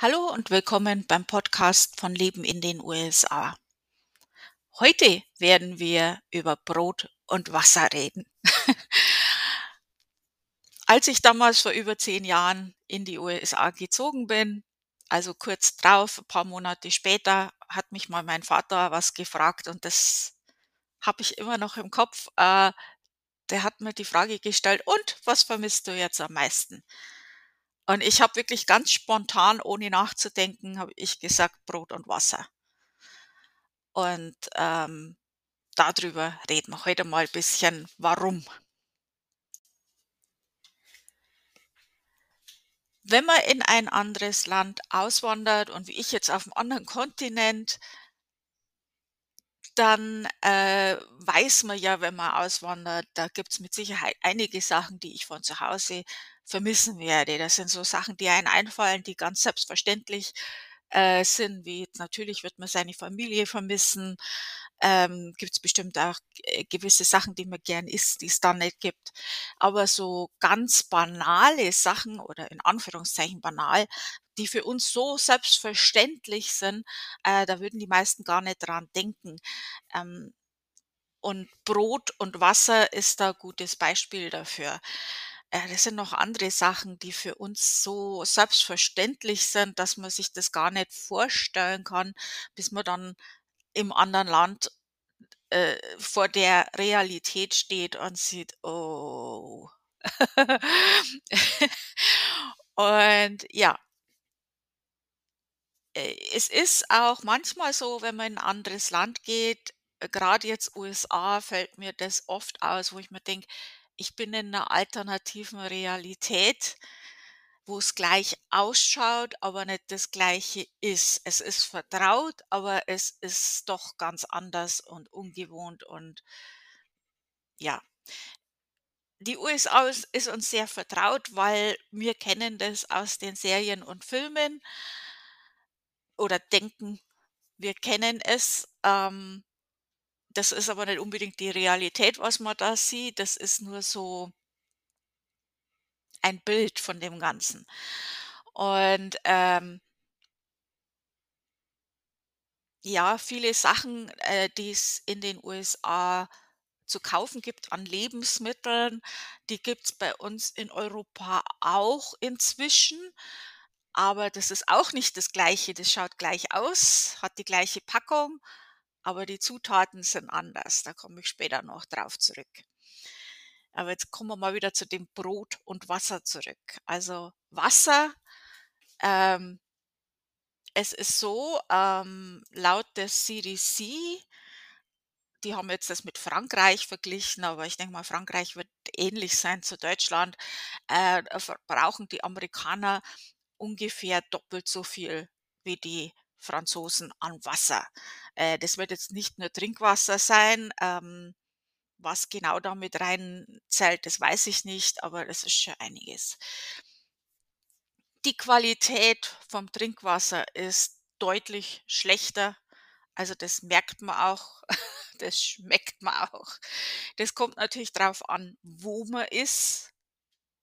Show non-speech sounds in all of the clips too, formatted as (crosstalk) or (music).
Hallo und willkommen beim Podcast von Leben in den USA. Heute werden wir über Brot und Wasser reden. (laughs) Als ich damals vor über zehn Jahren in die USA gezogen bin, also kurz drauf, ein paar Monate später, hat mich mal mein Vater was gefragt und das habe ich immer noch im Kopf. Äh, der hat mir die Frage gestellt, und was vermisst du jetzt am meisten? Und ich habe wirklich ganz spontan, ohne nachzudenken, habe ich gesagt Brot und Wasser. Und ähm, darüber reden wir heute mal ein bisschen, warum. Wenn man in ein anderes Land auswandert und wie ich jetzt auf einem anderen Kontinent, dann äh, weiß man ja, wenn man auswandert, da gibt's mit Sicherheit einige Sachen, die ich von zu Hause vermissen werde. Das sind so Sachen, die einem einfallen, die ganz selbstverständlich äh, sind, wie natürlich wird man seine Familie vermissen. Ähm, Gibt es bestimmt auch äh, gewisse Sachen, die man gern isst, die es dann nicht gibt. Aber so ganz banale Sachen oder in Anführungszeichen banal, die für uns so selbstverständlich sind, äh, da würden die meisten gar nicht dran denken. Ähm, und Brot und Wasser ist da gutes Beispiel dafür. Das sind noch andere Sachen, die für uns so selbstverständlich sind, dass man sich das gar nicht vorstellen kann, bis man dann im anderen Land äh, vor der Realität steht und sieht, oh. (laughs) und ja. Äh, es ist auch manchmal so, wenn man in ein anderes Land geht, äh, gerade jetzt USA, fällt mir das oft aus, wo ich mir denke, ich bin in einer alternativen Realität, wo es gleich ausschaut, aber nicht das Gleiche ist. Es ist vertraut, aber es ist doch ganz anders und ungewohnt und ja. Die USA ist uns sehr vertraut, weil wir kennen das aus den Serien und Filmen oder denken, wir kennen es. Ähm das ist aber nicht unbedingt die Realität, was man da sieht. Das ist nur so ein Bild von dem Ganzen. Und, ähm ja, viele Sachen, äh, die es in den USA zu kaufen gibt an Lebensmitteln, die gibt's bei uns in Europa auch inzwischen, aber das ist auch nicht das Gleiche. Das schaut gleich aus, hat die gleiche Packung, aber die Zutaten sind anders. Da komme ich später noch drauf zurück. Aber jetzt kommen wir mal wieder zu dem Brot und Wasser zurück. Also Wasser, ähm, es ist so, ähm, laut der CDC, die haben jetzt das mit Frankreich verglichen, aber ich denke mal, Frankreich wird ähnlich sein zu Deutschland, äh, verbrauchen die Amerikaner ungefähr doppelt so viel wie die Franzosen an Wasser. Äh, das wird jetzt nicht nur Trinkwasser sein. Ähm, was genau da mit reinzählt, das weiß ich nicht, aber das ist schon einiges. Die Qualität vom Trinkwasser ist deutlich schlechter. Also das merkt man auch, (laughs) das schmeckt man auch. Das kommt natürlich drauf an, wo man ist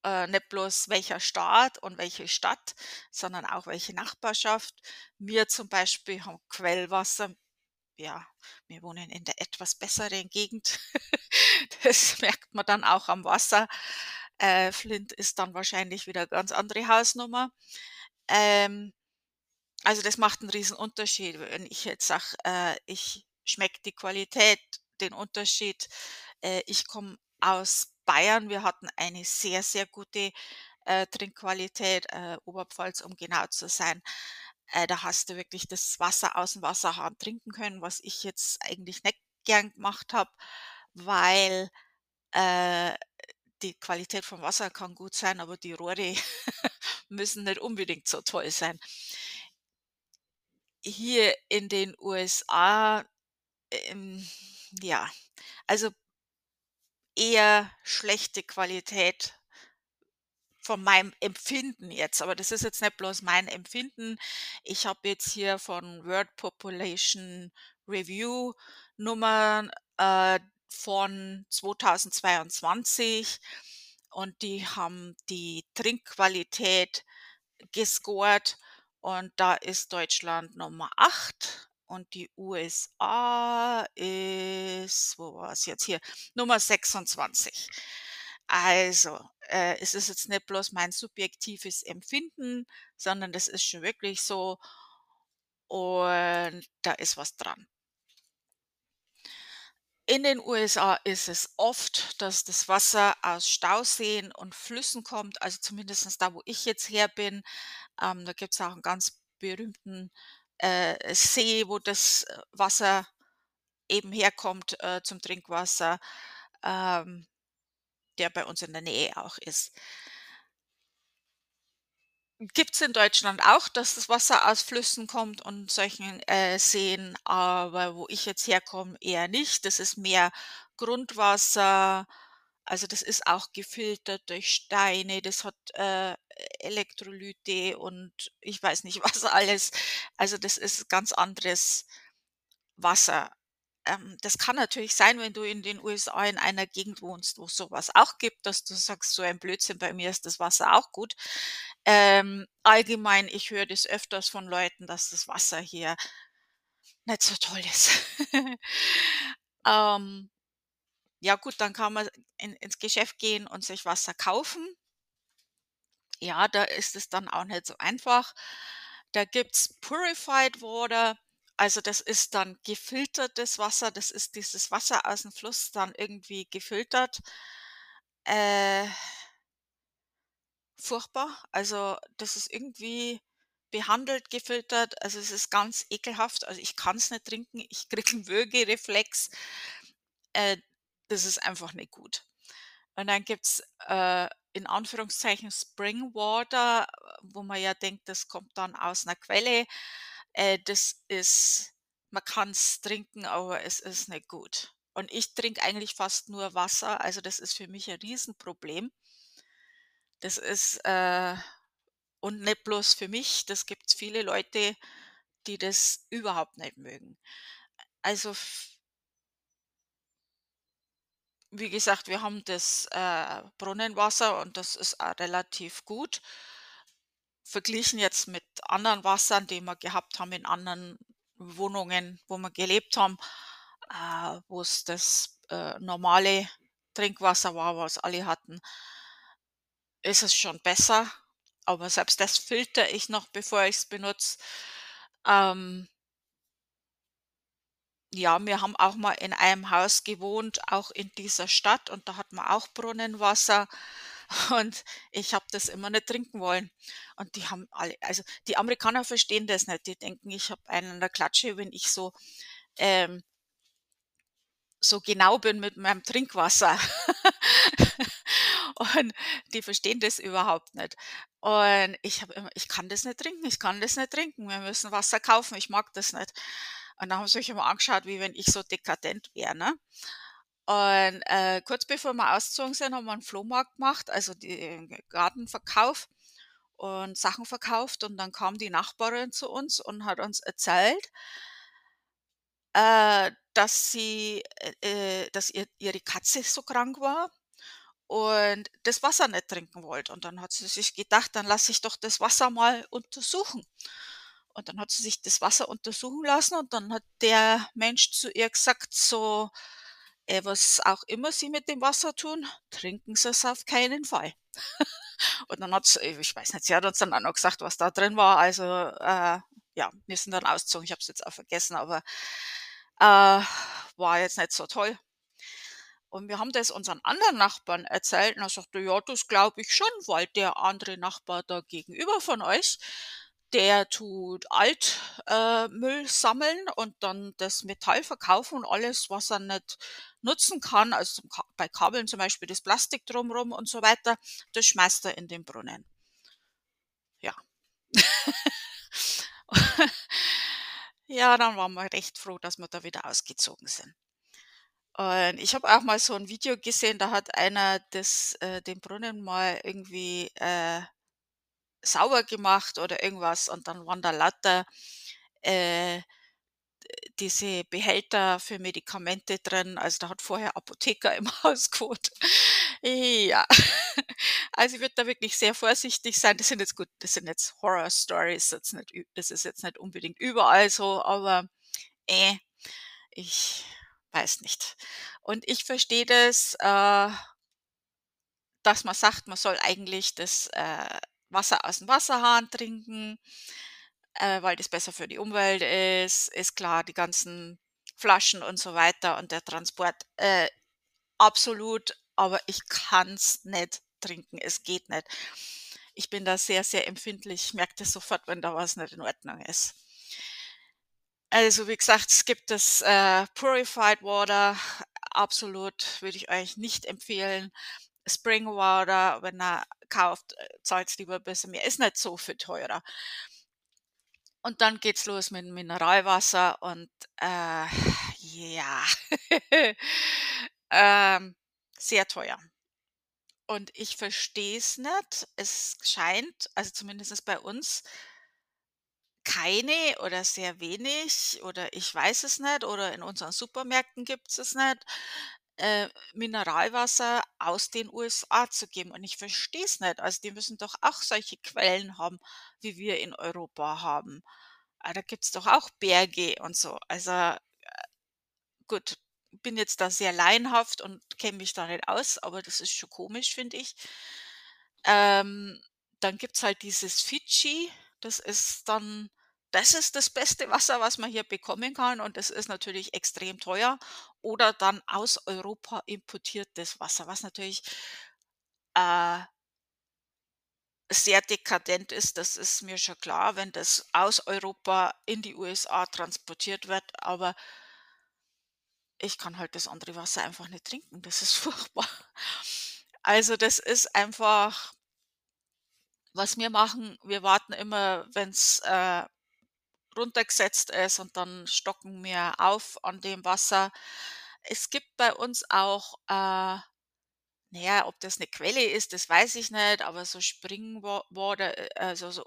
äh, nicht bloß welcher Staat und welche Stadt, sondern auch welche Nachbarschaft. Wir zum Beispiel haben Quellwasser. Ja, wir wohnen in der etwas besseren Gegend. (laughs) das merkt man dann auch am Wasser. Äh, Flint ist dann wahrscheinlich wieder eine ganz andere Hausnummer. Ähm, also das macht einen riesen Unterschied. Wenn ich jetzt sage, äh, ich schmecke die Qualität, den Unterschied. Äh, ich komme aus Bayern. Wir hatten eine sehr, sehr gute, äh, Trinkqualität, äh, Oberpfalz, um genau zu sein. Äh, da hast du wirklich das Wasser aus dem Wasserhahn trinken können, was ich jetzt eigentlich nicht gern gemacht habe, weil, äh, die Qualität vom Wasser kann gut sein, aber die Rohre (laughs) müssen nicht unbedingt so toll sein. Hier in den USA, ähm, ja, also eher schlechte Qualität von meinem Empfinden jetzt, aber das ist jetzt nicht bloß mein Empfinden. Ich habe jetzt hier von World Population Review Nummern äh, von 2022 und die haben die Trinkqualität gescored und da ist Deutschland Nummer 8 und die USA ist wo war's jetzt? Hier, Nummer 26. Also, äh, es ist jetzt nicht bloß mein subjektives Empfinden, sondern das ist schon wirklich so und da ist was dran. In den USA ist es oft, dass das Wasser aus Stauseen und Flüssen kommt, also zumindestens da, wo ich jetzt her bin. Ähm, da gibt's auch einen ganz berühmten, äh, See, wo das, äh, Wasser eben herkommt, äh, zum Trinkwasser, ähm, der bei uns in der Nähe auch ist. Gibt's in Deutschland auch, dass das Wasser aus Flüssen kommt und solchen, äh, Seen, aber wo ich jetzt herkomme, eher nicht. Das ist mehr Grundwasser, also das ist auch gefiltert durch Steine, das hat, äh, Elektrolyte und ich weiß nicht (laughs) was alles. Also das ist ganz anderes Wasser. Ähm, das kann natürlich sein, wenn du in den USA in einer Gegend wohnst, wo sowas auch gibt, dass du sagst: „So ein Blödsinn, bei mir ist das Wasser auch gut.“ Ähm, allgemein, ich höre das öfters von Leuten, dass das Wasser hier nicht so toll ist. (laughs) Ähm, ja gut, dann kann man in ins Geschäft gehen und sich Wasser kaufen. Ja, da ist es dann auch nicht so einfach. Da gibt's Purified Water, also das ist dann gefiltertes Wasser. Das ist dieses Wasser aus dem Fluss dann irgendwie gefiltert. Äh furchtbar. Also, das ist irgendwie behandelt, gefiltert. Also, es ist ganz ekelhaft. Also, ich kann es nicht trinken. Ich kriege 'n Würgereflex. Äh, das ist einfach nicht gut. Und dann gibt's, äh, in Anführungszeichen Spring Water, wo man ja denkt, das kommt dann aus 'ner Quelle. Äh, das ist man kann's trinken, aber es ist nicht gut. Und ich trinke eigentlich fast nur Wasser, also das ist für mich ein Riesenproblem. Das ist, äh und nicht bloß für mich, das gibt's viele Leute, die das überhaupt nicht mögen. Also wie gesagt, wir haben das, äh, Brunnenwasser und das ist auch relativ gut. Verglichen jetzt mit anderen Wassern, die wir gehabt haben in anderen Wohnungen, wo wir gelebt haben, äh, wo's das, äh, normale Trinkwasser war, was alle hatten ist es schon besser, aber selbst das filtere ich noch, bevor ich's benutze. Ähm ja, wir haben auch mal in einem Haus gewohnt, auch in dieser Stadt und da hatten wir auch Brunnenwasser (laughs) und ich habe das immer nicht trinken wollen. Und die haben alle also, die Amerikaner verstehen das nicht. Die denken, ich habe einen an der Klatsche, wenn ich so, ähm so genau bin mit meinem Trinkwasser. (laughs) Und die verstehen das überhaupt nicht. Und ich habe immer ich kann das nicht trinken, ich kann das nicht trinken. Wir müssen Wasser kaufen, ich mag das nicht. Und dann haben sie mich immer angeschaut, wie wenn ich so dekadent wäre, ne? Und, äh, kurz bevor wir ausgezogen sind, haben wir 'n Flohmarkt gemacht, also die Gartenverkauf und Sachen verkauft und dann kam die Nachbarin zu uns und hat uns erzählt äh, dass sie äh, äh, dass ihr ihre Katze so krank war und das Wasser nicht trinken wollte. Und dann hat sie sich gedacht: „Dann lasse ich doch das Wasser mal untersuchen.“ Und dann hat sie sich das Wasser untersuchen lassen und dann hat der Mensch zu ihr gesagt so: „Äh, was auch immer Sie mit dem Wasser tun, trinken Sie es auf keinen Fall.“ (laughs) Und dann hat sie ich weiß nicht, sie hat uns dann auch noch gesagt, was da drin war. Also, äh, ja, wir sind dann ausgezogen. Ich habe es jetzt auch vergessen, aber, äh, war jetzt nicht so toll. Und wir haben das unseren anderen Nachbarn erzählt und er sagte: „Ja, das glaube ich schon, weil der andere Nachbar da gegenüber von euch, der tut Alt äh, sammeln und dann das Metall verkaufen und alles, was er nicht nutzen kann, also bei Kabeln zum Beispiel das Plastik drumrum und so weiter, das schmeißt er in den Brunnen.“ Ja. (laughs) Ja, dann waren wir recht froh, dass wir da wieder ausgezogen sind. Und ich habe auch mal so 'n Video gesehen, da hat einer das äh, den Brunnen mal irgendwie, äh, sauber gemacht oder irgendwas und dann waren da lauter, äh, diese Behälter für Medikamente drin. Also, da hat vorher Apotheker (laughs) im Haus gewohnt. Ja. (laughs) Also, ich würde da wirklich sehr vorsichtig sein. Das sind jetzt gut das sind jetzt Horror Stories, jetzt nicht ü das ist jetzt nicht unbedingt überall so, aber, äh, ich weiß nicht. Und ich verstehe das, äh dass man sagt, man soll eigentlich das, äh, Wasser aus'm Wasserhahn trinken, äh, weil das besser für die Umwelt ist. Ist klar, die ganzen Flaschen und so weiter und der Transport, äh, absolut, aber ich kann's nicht trinken. Es geht nicht. Ich bin da sehr, sehr empfindlich, merke das sofort, wenn da was nicht in Ordnung ist. Also, wie gesagt, es gibt das, äh, Purified Water, absolut, würde ich euch nicht empfehlen. Spring Water, wenn ihr kauft, äh, zahlt's lieber bisschen mehr. Ist nicht so viel teurer. Und dann geht's los mit Mineralwasser und, äh, ja, (laughs) ähm, sehr teuer. Und ich verstehe es nicht. Es scheint, also zumindest bei uns keine oder sehr wenig oder ich weiß es nicht oder in unseren Supermärkten gibt's es nicht, äh, Mineralwasser aus den USA zu geben. Und ich verstehe es nicht. Also, die müssen doch auch solche Quellen haben, wie wir in Europa haben. Ah, da gibt's doch auch Berge und so. Also, äh, gut, bin jetzt da sehr laienhaft und kenne mich da nicht aus, aber das ist schon komisch, finde ich. Ähm, dann gibt's halt dieses Fidschi, das ist dann das ist das beste Wasser, was man hier bekommen kann und das ist natürlich extrem teuer. Oder dann aus Europa importiertes Wasser, was natürlich äh sehr dekadent ist, das ist mir schon klar, wenn das aus Europa in die USA transportiert wird, aber ich kann halt das andere Wasser einfach nicht trinken. Das ist (laughs) furchtbar. Also, das ist einfach was wir machen, wir warten immer, wenn's, äh, runtergesetzt ist und dann stocken wir auf an dem Wasser. Es gibt bei uns auch, äh na ja, ob das 'ne Quelle ist, das weiß ich nicht, aber so Springwa Water, äh, also so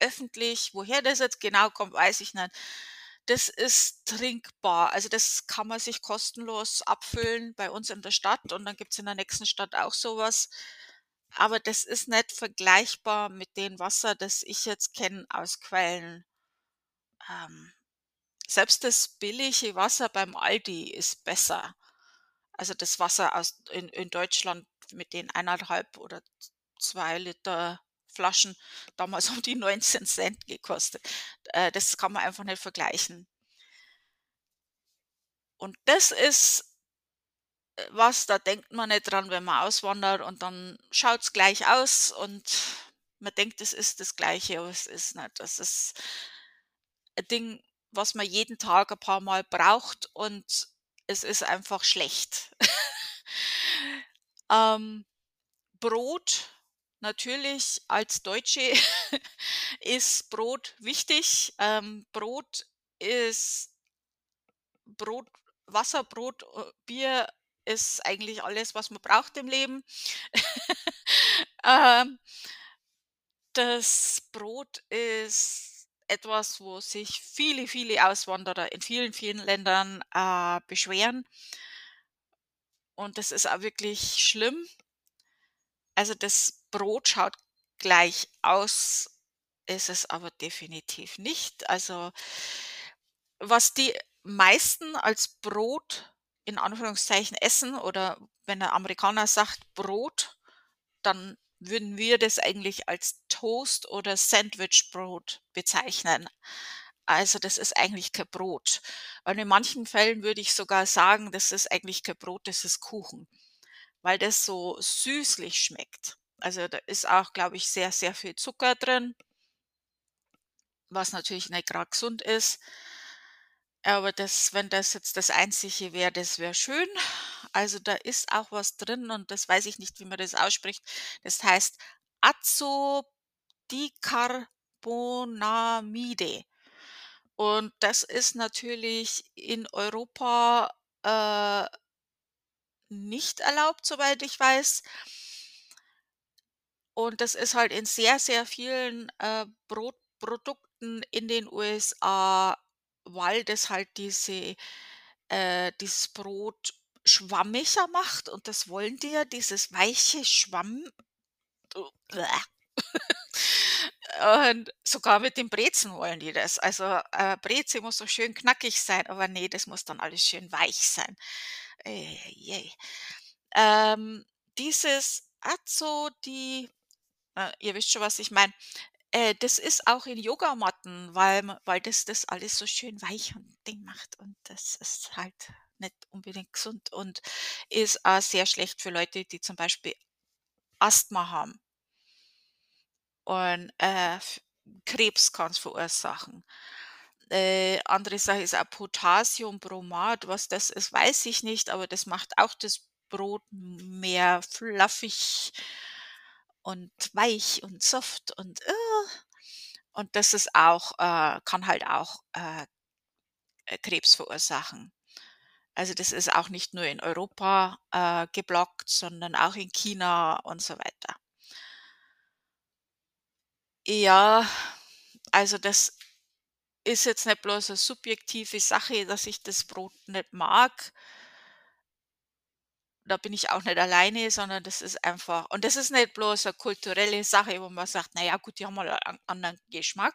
öffentlich, woher das jetzt genau kommt, weiß ich nicht. Das ist trinkbar. Also, das kann man sich kostenlos abfüllen bei uns in der Stadt und dann gibt's in der nächsten Stadt auch so was. Aber das ist nicht vergleichbar mit dem Wasser, das ich jetzt kenne aus Quellen. Ähm, selbst das billige Wasser beim Aldi ist besser. Also, das Wasser aus in in Deutschland mit den 1,5 oder z 2 Liter Flaschen, damals haben die 19 Cent gekostet. Äh, das kann man einfach nicht vergleichen. Und das ist äh, was, da denkt man nicht dran, wenn man auswandert und dann schaut's gleich aus und man denkt, es ist das Gleiche, aber es ist nicht. Das ist Ding, was man jeden Tag ein paar Mal braucht und es ist einfach schlecht. (laughs) Ähm, Brot, natürlich als Deutsche (laughs) ist Brot wichtig. Ähm, Brot ist Brot Wasser, Brot, äh, Bier ist eigentlich alles, was man braucht im Leben. (laughs) Ähm das Brot ist etwas, wo sich viele, viele Auswanderer in vielen, vielen Ländern, äh, beschweren. Und das ist auch wirklich schlimm. Also, das Brot schaut gleich aus, ist es aber definitiv nicht. Also, was die meisten als Brot in Anführungszeichen essen oder wenn 'n Amerikaner sagt Brot, dann würden wir das eigentlich als Toast oder Sandwichbrot bezeichnen. Also, das ist eigentlich kein Brot. Und in manchen Fällen würde ich sogar sagen, das ist eigentlich kein Brot, das ist Kuchen, weil das so süßlich schmeckt. Also, da ist auch, glaube ich, sehr, sehr viel Zucker drin was natürlich nicht grad gesund ist. Aber das wenn das jetzt das Einzige wäre, das wäre schön. Also, da ist auch was drin und das weiß ich nicht, wie man das ausspricht. Das heißt Azodicarbonamide. Und das ist natürlich in Europa, äh nicht erlaubt, soweit ich weiß. Und das ist halt in sehr, sehr vielen, äh, Brotprodukten in den USA weil das halt diese äh, dieses Brot schwammiger macht und das wollen die ja, dieses weiche Schwamm (laughs) Und sogar mit den Brezen wollen die das. Also, äh, Breze muss so schön knackig sein, aber ne, das muss dann alles schön weich sein. Ei, ei, Ähm, dieses Azo, die äh, ihr wisst schon, was ich meine. Äh, das ist auch in Yogamatten, weil weil das das alles so schön weich und Ding macht und das ist halt nicht unbedingt gesund und ist auch sehr schlecht für Leute, die zum Beispiel Asthma haben. Und, äh, Krebs kann's verursachen. Äh, andere Sache ist auch Potassiumbromat. Was das ist, weiß ich nicht, aber das macht auch das Brot mehr fluffig und weich und soft und, äh und das ist auch äh, kann halt auch, äh, Krebs verursachen. Also, das ist auch nicht nur in Europa, äh, geblockt, sondern auch in China und so weiter. Ja, also das ist jetzt nicht bloß 'ne subjektive Sache, dass ich das Brot nicht mag. Da bin ich auch nicht alleine, sondern das ist einfach und das ist nicht bloß 'ne kulturelle Sache, wo man sagt: „Na ja, gut, die haben halt einen anderen Geschmack.“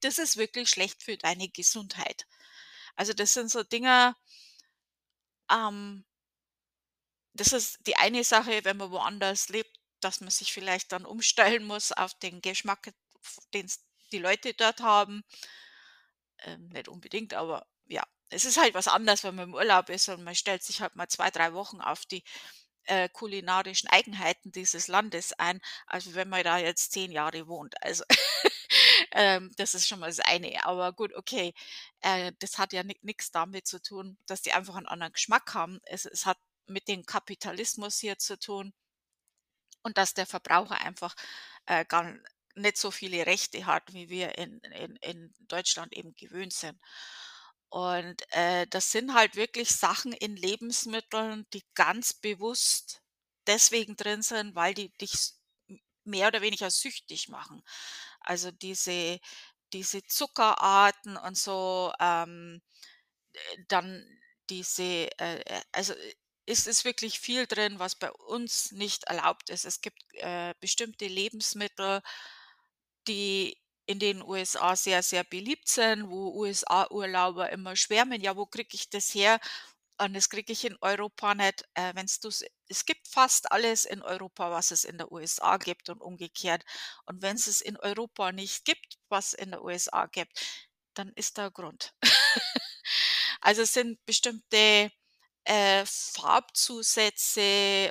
Das ist wirklich schlecht für deine Gesundheit. Also, das sind so Dinger ähm das ist die eine Sache, wenn man woanders lebt, dass man sich vielleicht dann umstellen muss auf den Geschmack, f den's die Leute dort haben. Ähm, nicht unbedingt, aber ja. Es ist halt was anderes, wenn man im Urlaub ist und man stellt sich halt mal 2, 3 Wochen auf die, äh, kulinarischen Eigenheiten dieses Landes ein, als wenn man da jetzt 10 Jahre wohnt. Also, (laughs) ähm, das ist schon mal das eine. Aber gut, okay. Äh, das hat ja ni nix damit zu tun, dass die einfach 'n anderen Geschmack haben. Es es hat mit dem Kapitalismus hier zu tun und dass der Verbraucher einfach, äh, gar nicht so viele Rechte hat, wie wir in in in Deutschland eben gewöhnt sind. Und, äh, das sind halt wirklich Sachen in Lebensmitteln, die ganz bewusst deswegen drin sind, weil die dich mehr oder weniger süchtig machen. Also, diese diese Zuckerarten und so, ähm, äh, dann diese, äh, äh also, äh, es ist wirklich viel drin, was bei uns nicht erlaubt ist. Es gibt, äh, bestimmte Lebensmittel die in den USA sehr, sehr beliebt sind, wo USA-Urlauber immer schwärmen: „Ja, wo kriege ich das her?“ Und das kriege ich in Europa nicht. Äh, wenn's du's es gibt fast alles in Europa, was es in der USA gibt und umgekehrt. Und wenn's es in Europa nicht gibt, was in der USA gibt, dann ist da Grund. (laughs) Also, es sind bestimmte, äh, Farbzusätze,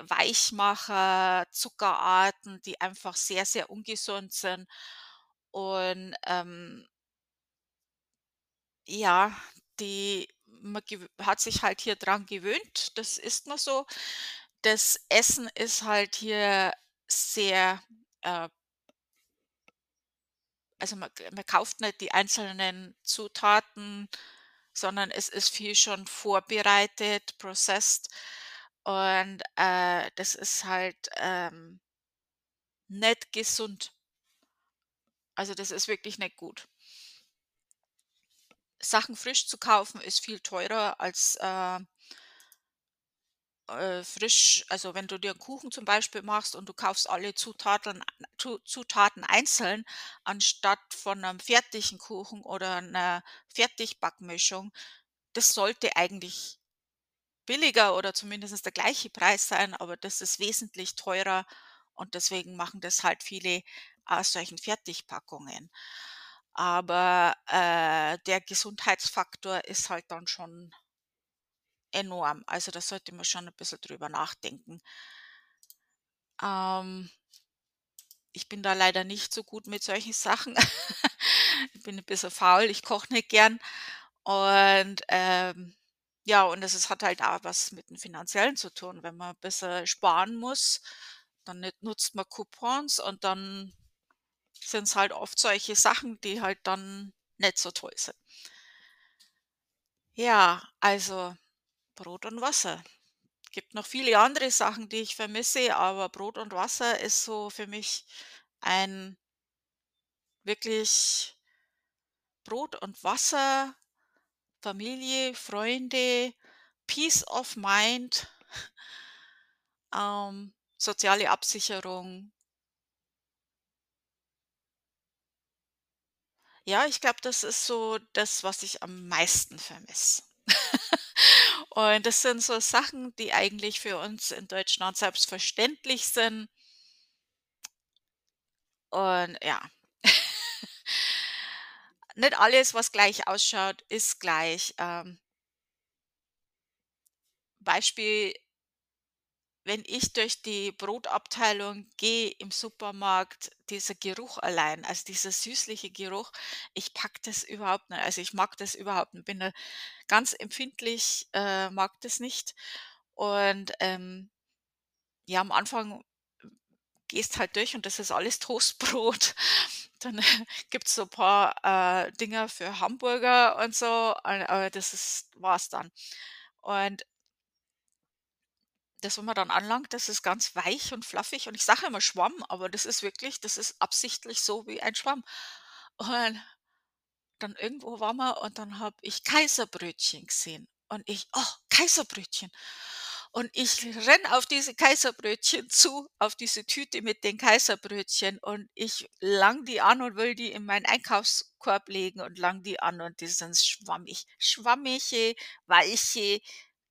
Weichmacher, Zuckerarten, die einfach sehr, sehr ungesund sind und, ähm ja, die man hat sich halt hier dran gewöhnt, das isst man so. Das Essen ist halt hier sehr, äh also, man man kauft nicht die einzelnen Zutaten, sondern es ist viel schon vorbereitet, processed und, äh, das ist halt, ähm nicht gesund. Also, das ist wirklich nicht gut. Sachen frisch zu kaufen ist viel teurer als, äh äh, frisch also, wenn du dir Kuchen zum Beispiel machst und du kaufst alle Zutaten Zu Zutaten einzeln, anstatt von 'nem fertigen Kuchen oder 'ner Fertigbackmischung, das sollte eigentlich billiger oder zumindest der gleiche Preis sein, aber das ist wesentlich teurer und deswegen machen das halt viele aus solchen Fertigpackungen. Aber, äh, der Gesundheitsfaktor ist halt dann schon enorm. Also, da sollte man schon 'n bisschen drüber nachdenken. Ähm ich bin da leider nicht so gut mit solchen (laughs) Sachen. Ich bin 'n bisschen faul, ich koche nicht gern und, ähm, ja, und ist hat halt auch was mit dem Finanziellen zu tun. Wenn man bisschen sparen muss, dann nu nutzt man Coupons und dann sind's halt oft solche Sachen, die halt dann nicht so toll sind. Ja, also, Brot und Wasser. Gibt noch viele andere Sachen, die ich vermisse, aber Brot und Wasser ist so für mich ein wirklich Brot und Wasser Familie, Freunde, Peace of Mind, (laughs) ähm, soziale Absicherung. Ja, ich glaube, das ist so das, was ich am meisten vermisse. (laughs) Und das sind so Sachen, die eigentlich für uns in Deutschland selbstverständlich sind. Und ja. (laughs) Nicht alles, was gleich ausschaut, ist gleich. Ähm Beispiel wenn ich durch die Brotabteilung gehe im Supermarkt, dieser Geruch allein, also dieser süßliche Geruch, ich packe das überhaupt nicht. Also, ich mag das überhaupt nicht. Bin da ganz empfindlich, äh, mag das nicht. Und, ähm, ja, am Anfang gehst halt durch und das ist alles Toastbrot. (laughs) Dann (laughs) gibt's so paar, äh, Dinger für Hamburger und so, a aber das ist war's dann. Und das, was man dann anlangt, das ist ganz weich und fluffig und ich sage immer Schwamm, aber das ist wirklich das ist absichtlich so wie ein Schwamm. Und dann irgendwo waren wir und dann habe ich Kaiserbrötchen gesehen und ich: „Oh, Kaiserbrötchen.“ Und ich renne auf diese Kaiserbrötchen zu, auf diese Tüte mit den Kaiserbrötchen und ich lange die an und will die in meinen Einkaufskorb legen und lange die an und die sind schwammig. Schwammige, weiche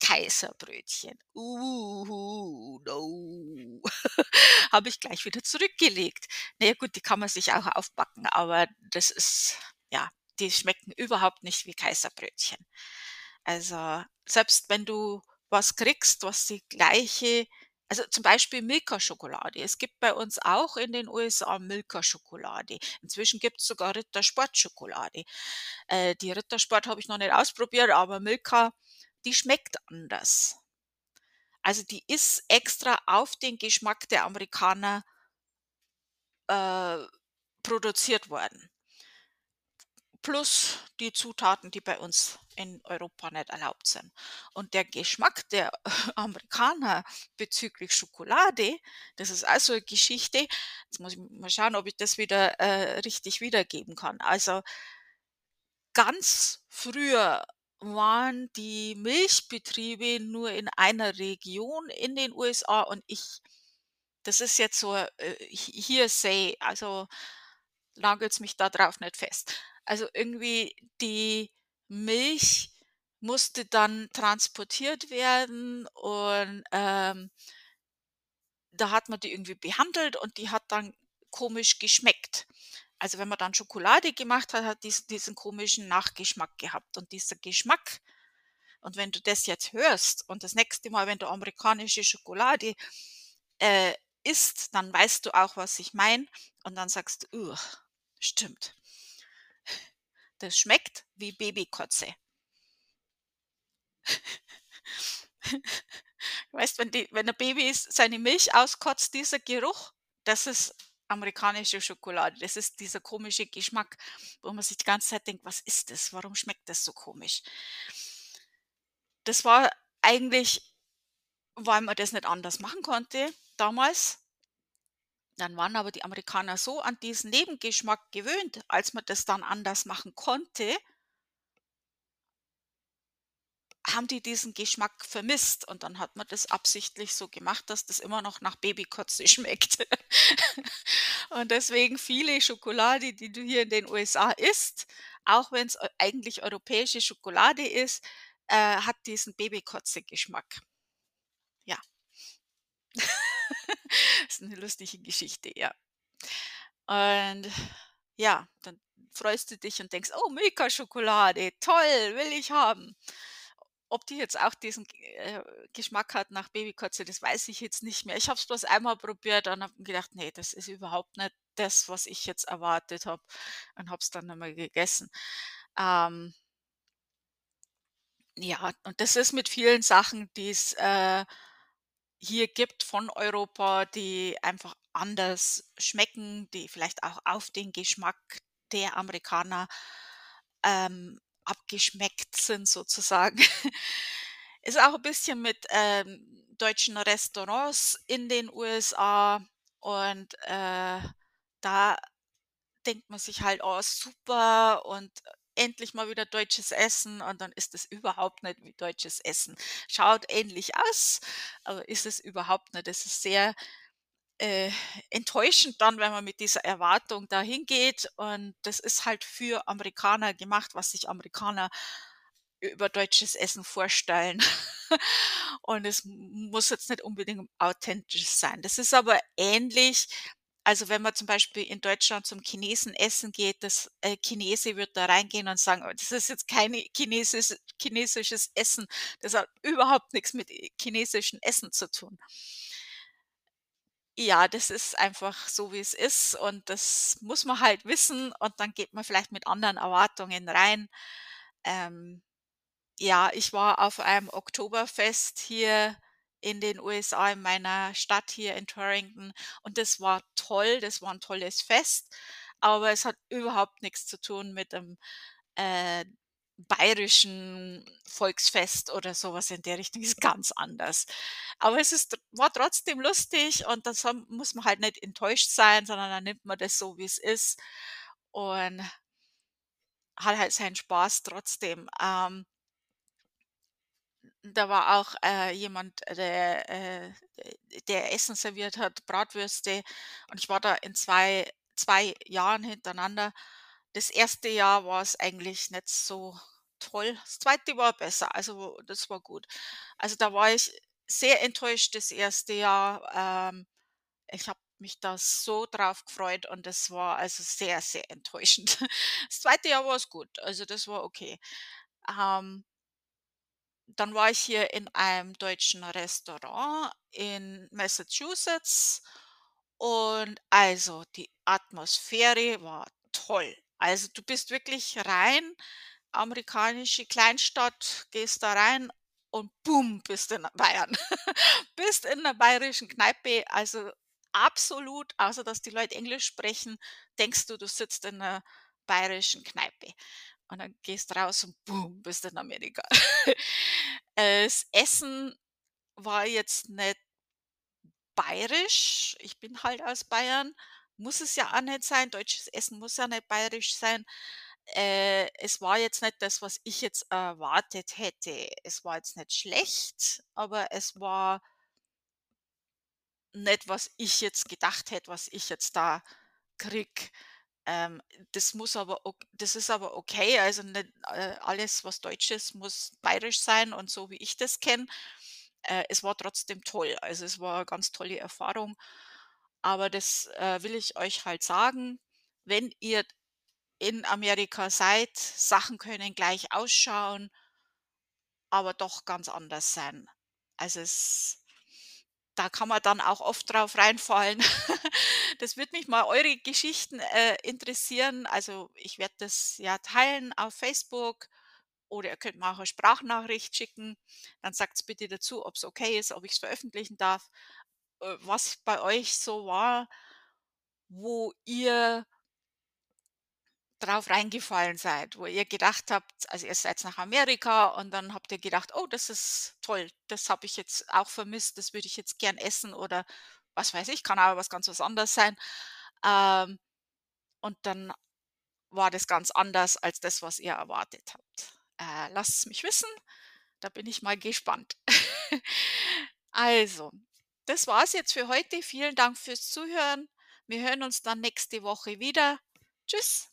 Kaiserbrötchen. Uh, no. (laughs) Habe ich gleich wieder zurückgelegt. Na ja gut, die kann man sich auch aufbacken, aber das ist ja, die schmecken überhaupt nicht wie Kaiserbrötchen. Also, selbst wenn du was kriegst, was die gleiche also, zum Beispiel Milka-Schokolade. Es gibt bei uns auch in den USA Milka-Schokolade. Inzwischen gibt's sogar Rittersport-Schokolade. Äh, die Rittersport habe ich noch nicht ausprobiert, aber Milka, die schmeckt anders. Also, die ist extra auf den Geschmack der Amerikaner äh, produziert worden. Plus die Zutaten, die bei uns in Europa nicht erlaubt sind. Und der Geschmack der (laughs) Amerikaner bezüglich Schokolade, das ist auch so 'ne Geschichte. Jetzt muss ich mal schauen, ob ich das wieder, äh, richtig wiedergeben kann. Also ganz früher waren die Milchbetriebe nur in einer Region in den USA und ich das ist jetzt so, äh, He Hearsay, also nagelt's mich da drauf nicht fest. Also, irgendwie die Milch musste dann transportiert werden und, ähm da hat man die irgendwie behandelt und die hat dann komisch geschmeckt. Also, wenn man dann Schokolade gemacht hat, hat dies diesen komischen Nachgeschmack gehabt und dieser Geschmack und wenn du das jetzt hörst und das nächste Mal, wenn du amerikanische Schokolade, äh, isst, dann weißt du auch, was ich meine und dann sagst du: „Uch, stimmt.“ Das schmeckt wie Babykotze. (laughs) Weißt, wenn die wenn 'n Baby seine Milch auskotzt, dieser Geruch, das ist amerikanische Schokolade. Das ist dieser komische Geschmack, wo man sich die ganze Zeit denkt: „Was ist das? Warum schmeckt das so komisch?“ Das war eigentlich weil man das nicht anders machen konnte damals. Dann waren aber die Amerikaner so an diesen Nebengeschmack gewöhnt, als man das dann anders machen konnte haben die diesen Geschmack vermisst und dann hat man das absichtlich so gemacht, dass das immer noch nach Babykotze (laughs) schmeckt. Und deswegen viele Schokolade, die du hier in den USA isst, auch wenn's eu eigentlich europäische Schokolade ist, äh, hat diesen Babykotze-Geschmack. Ja. (laughs) Ist 'ne lustige Geschichte, ja. Und ja, dann freust du dich und denkst: „Oh, Milka-Schokolade, toll, will ich haben.“ Ob die jetzt auch diesen äh, Geschmack hat nach Babykotze, das weiß ich jetzt nicht mehr. Ich habe es bloß einmal probiert und habe gedacht: „Ne, das ist überhaupt nicht das, was ich jetzt erwartet habe“ und habe es dann mehr gegessen. Ähm ja, und das ist mit vielen Sachen, die's, äh, hier gibt von Europa, die einfach anders schmecken, die vielleicht auch auf den Geschmack der Amerikaner, ähm, abgeschmeckt sind sozusagen. (laughs) Ist auch 'n bisschen mit, ähm, deutschen Restaurants in den USA und, äh, da denkt man sich halt: „Oh, super“ und endlich mal wieder deutsches Essen und dann ist es überhaupt nicht wie deutsches Essen. Schaut ähnlich aus, aber ist es überhaupt nicht. Es ist sehr, äh, enttäuschend dann, wenn man mit dieser Erwartung da hingeht und das ist halt für Amerikaner gemacht, was sich Amerikaner über deutsches Essen vorstellen. (laughs) Und es muss jetzt nicht unbedingt authentisch sein. Das ist aber ähnlich also, wenn man zum Beispiel in Deutschland zum Chinesen essen geht, das äh, Chinese wird da reingehen und sagen: „Oh, das ist jetzt keine chinesis chinesisches Essen. Das hat überhaupt nix mit, äh, chinesischem Essen zu tun.“ Ja, das ist einfach so, wie es ist und das muss man halt wissen und dann geht man vielleicht mit anderen Erwartungen rein. Ähm, ja, ich war auf einem Oktoberfest hier in den USA in meiner Stadt hier in Torrington und das war toll, das war 'n tolles Fest, aber es hat überhaupt nix zu tun mit dem, äh, bayerischen Volksfest oder so was in der Richtung, ist ganz anders. Aber es ist war trotzdem lustig und das muss man halt nicht enttäuscht sein, sondern dann nimmt man das so, wie's ist und hat halt seinen Spaß trotzdem. Ähm da war auch, äh, jemand, der, äh, der Essen serviert hat, Bratwürste und ich war da in zwei 2 Jahren hintereinander. Das erste Jahr war's eigentlich nicht so toll. Das zweite war besser, also das war gut. Also, da war ich sehr enttäuscht das erste Jahr. Ähm, ich habe mich da so drauf gefreut und das war also sehr, sehr enttäuschend. (laughs) Das zweite Jahr war's gut, also das war okay. Ähm dann war ich hier in einem deutschen Restaurant in Massachusetts und also die Atmosphäre war toll. Also, du bist wirklich rein, amerikanische Kleinstadt, gehst da rein und bum, bist in Bayern. (laughs) Bist in 'ner bayerischen Kneipe, also absolut außer dass die Leute Englisch sprechen, denkst du, du sitzt in 'ner bayerischen Kneipe. Und dann gehst raus und bum, bist in Amerika. (laughs) Das Essen war jetzt nicht bayerisch. Ich bin halt aus Bayern, muss es ja auch nicht sein. Deutsches Essen muss ja nicht bayerisch sein. Äh, es war jetzt nicht das, was ich jetzt erwartet hätte. Es war jetzt nicht schlecht, aber es war nicht, was ich jetzt gedacht hätte, was ich jetzt da kriege. Ähm, das muss aber das ist aber okay, also nicht, äh, alles, was deutsch ist, muss bayerisch sein und so, wie ich das kenne. Äh, es war trotzdem toll. Also, es war ganz tolle Erfahrung, aber das, äh, will ich euch halt sagen, wenn ihr in Amerika seid, Sachen können gleich ausschauen aber doch ganz anders sein. Also, es da kann man dann auch oft drauf reinfallen. (laughs) Das würde mich mal eure Geschichten, äh, interessieren. Also, ich werde das ja teilen auf Facebook oder ihr könnt mir auch 'ne Sprachnachricht schicken. Dann sagt's bitte dazu, ob's okay ist, ob ich's veröffentlichen darf, äh, was bei euch so war, wo ihr drauf reingefallen seid, wo ihr gedacht habt also, ihr seid nach Amerika und dann habt ihr gedacht: „Oh, das ist toll. Das habe ich jetzt auch vermisst. Das würde ich jetzt gern essen“, oder was weiß ich, kann auch was ganz was anderes sein. Ähm, und dann war das ganz anders als das, was ihr erwartet habt. Äh, lasst's mich wissen, da bin ich mal gespannt. (laughs) Also, das war's jetzt für heute. Vielen Dank fürs Zuhören. Wir hören uns dann nächste Woche wieder. Tschüss.